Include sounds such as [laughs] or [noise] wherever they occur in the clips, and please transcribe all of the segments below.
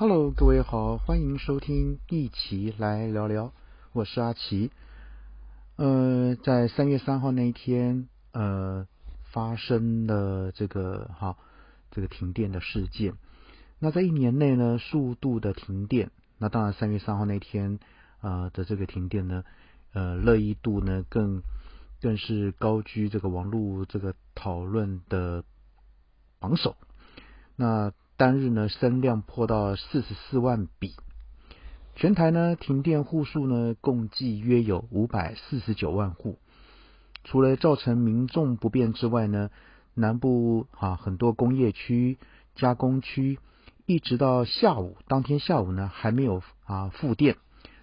Hello，各位好，欢迎收听一起来聊聊，我是阿奇。呃，在三月三号那一天，呃，发生了这个哈这个停电的事件。那在一年内呢，数度的停电，那当然三月三号那天啊的这个停电呢，呃，热议度呢更更是高居这个网络这个讨论的榜首。那单日呢，升量破到四十四万笔，全台呢停电户数呢共计约有五百四十九万户。除了造成民众不便之外呢，南部啊很多工业区、加工区，一直到下午，当天下午呢还没有啊复电，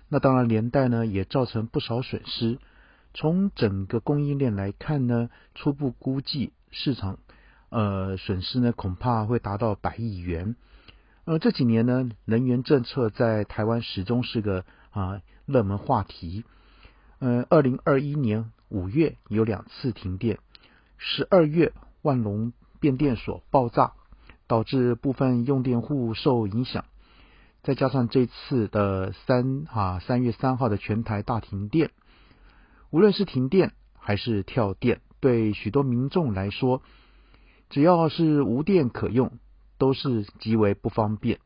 那当然连带呢也造成不少损失。从整个供应链来看呢，初步估计市场。呃，损失呢恐怕会达到百亿元。呃，这几年呢，能源政策在台湾始终是个啊热门话题。呃，二零二一年五月有两次停电，十二月万隆变电所爆炸，导致部分用电户受影响。再加上这次的三啊三月三号的全台大停电，无论是停电还是跳电，对许多民众来说。只要是无电可用，都是极为不方便。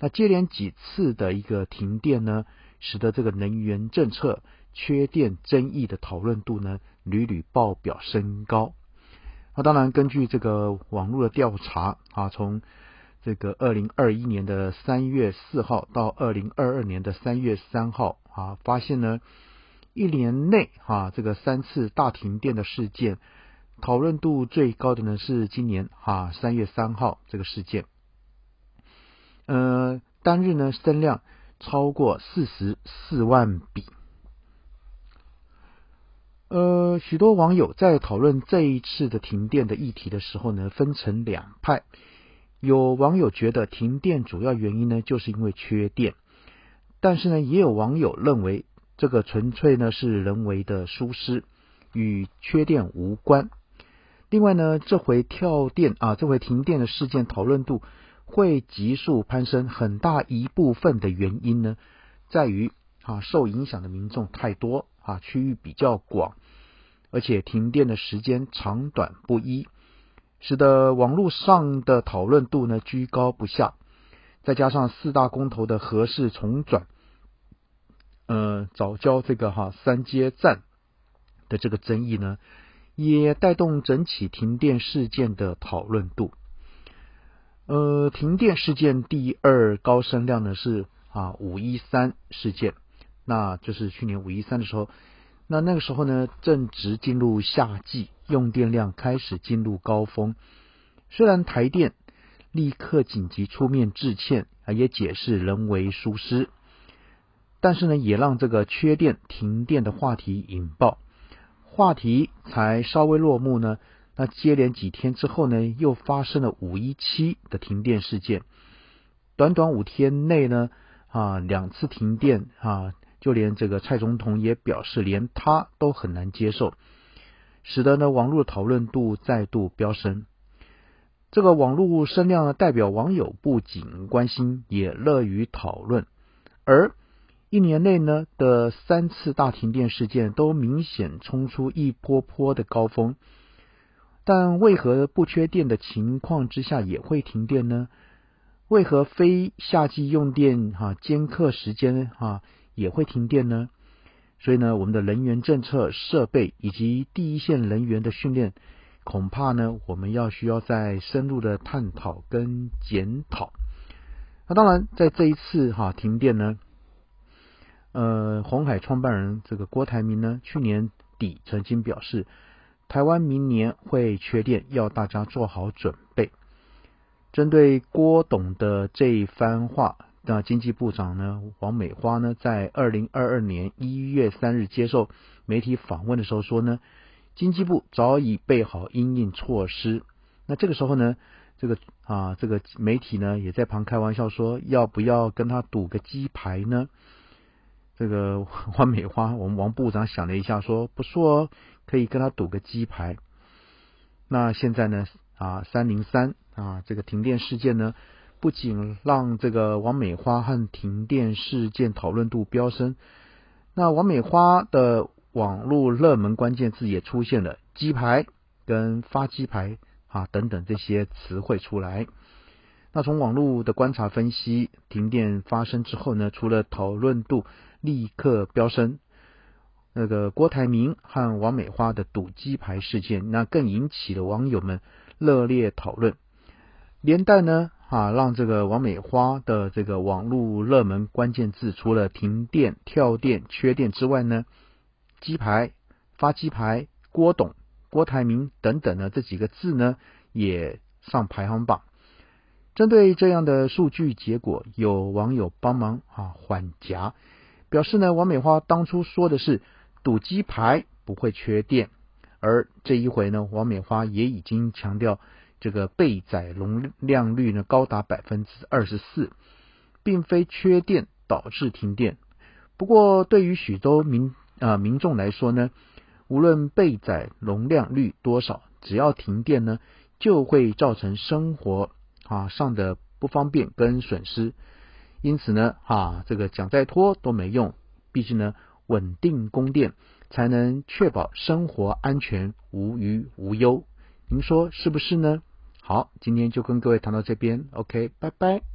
那接连几次的一个停电呢，使得这个能源政策缺电争议的讨论度呢屡屡爆表升高。那当然，根据这个网络的调查啊，从这个二零二一年的三月四号到二零二二年的三月三号啊，发现呢一年内啊这个三次大停电的事件。讨论度最高的呢是今年哈三月三号这个事件，呃，单日呢声量超过四十四万笔，呃，许多网友在讨论这一次的停电的议题的时候呢，分成两派，有网友觉得停电主要原因呢就是因为缺电，但是呢也有网友认为这个纯粹呢是人为的疏失，与缺电无关。另外呢，这回跳电啊，这回停电的事件讨论度会急速攀升，很大一部分的原因呢，在于啊受影响的民众太多啊，区域比较广，而且停电的时间长短不一，使得网络上的讨论度呢居高不下。再加上四大公投的合适重转，呃早教这个哈三阶站的这个争议呢。也带动整起停电事件的讨论度。呃，停电事件第二高声量呢是啊五一三事件，那就是去年五一三的时候，那那个时候呢正值进入夏季，用电量开始进入高峰。虽然台电立刻紧急出面致歉啊，也解释人为疏失，但是呢也让这个缺电停电的话题引爆。话题才稍微落幕呢，那接连几天之后呢，又发生了五一七的停电事件。短短五天内呢，啊，两次停电啊，就连这个蔡总统也表示，连他都很难接受，使得呢网络讨论度再度飙升。这个网络声量呢，代表网友不仅关心，也乐于讨论，而。一年内呢的三次大停电事件都明显冲出一波波的高峰，但为何不缺电的情况之下也会停电呢？为何非夏季用电哈间课时间哈也会停电呢？所以呢，我们的能源政策、设备以及第一线人员的训练，恐怕呢我们要需要再深入的探讨跟检讨。那当然，在这一次哈停电呢。呃，红海创办人这个郭台铭呢，去年底曾经表示，台湾明年会缺电，要大家做好准备。针对郭董的这一番话，那经济部长呢，王美花呢，在二零二二年一月三日接受媒体访问的时候说呢，经济部早已备好应应措施。那这个时候呢，这个啊，这个媒体呢，也在旁开玩笑说，要不要跟他赌个鸡排呢？这个 [laughs] 王美花，我们王部长想了一下，说不错哦，可以跟他赌个鸡排。那现在呢，啊，三零三啊，这个停电事件呢，不仅让这个王美花和停电事件讨论度飙升，那王美花的网络热门关键字也出现了“鸡排”跟“发鸡排”啊等等这些词汇出来。那从网络的观察分析，停电发生之后呢，除了讨论度立刻飙升，那个郭台铭和王美花的赌鸡排事件，那更引起了网友们热烈讨论，连带呢啊，让这个王美花的这个网络热门关键字，除了停电、跳电、缺电之外呢，鸡排、发鸡排、郭董、郭台铭等等呢这几个字呢，也上排行榜。针对这样的数据结果，有网友帮忙啊缓夹，表示呢，王美花当初说的是赌鸡排不会缺电，而这一回呢，王美花也已经强调这个备载容量率呢高达百分之二十四，并非缺电导致停电。不过，对于许多民啊民众来说呢，无论备载容量率多少，只要停电呢，就会造成生活。啊，上的不方便跟损失，因此呢，啊，这个讲再拖都没用，毕竟呢，稳定供电才能确保生活安全无虞无忧，您说是不是呢？好，今天就跟各位谈到这边，OK，拜拜。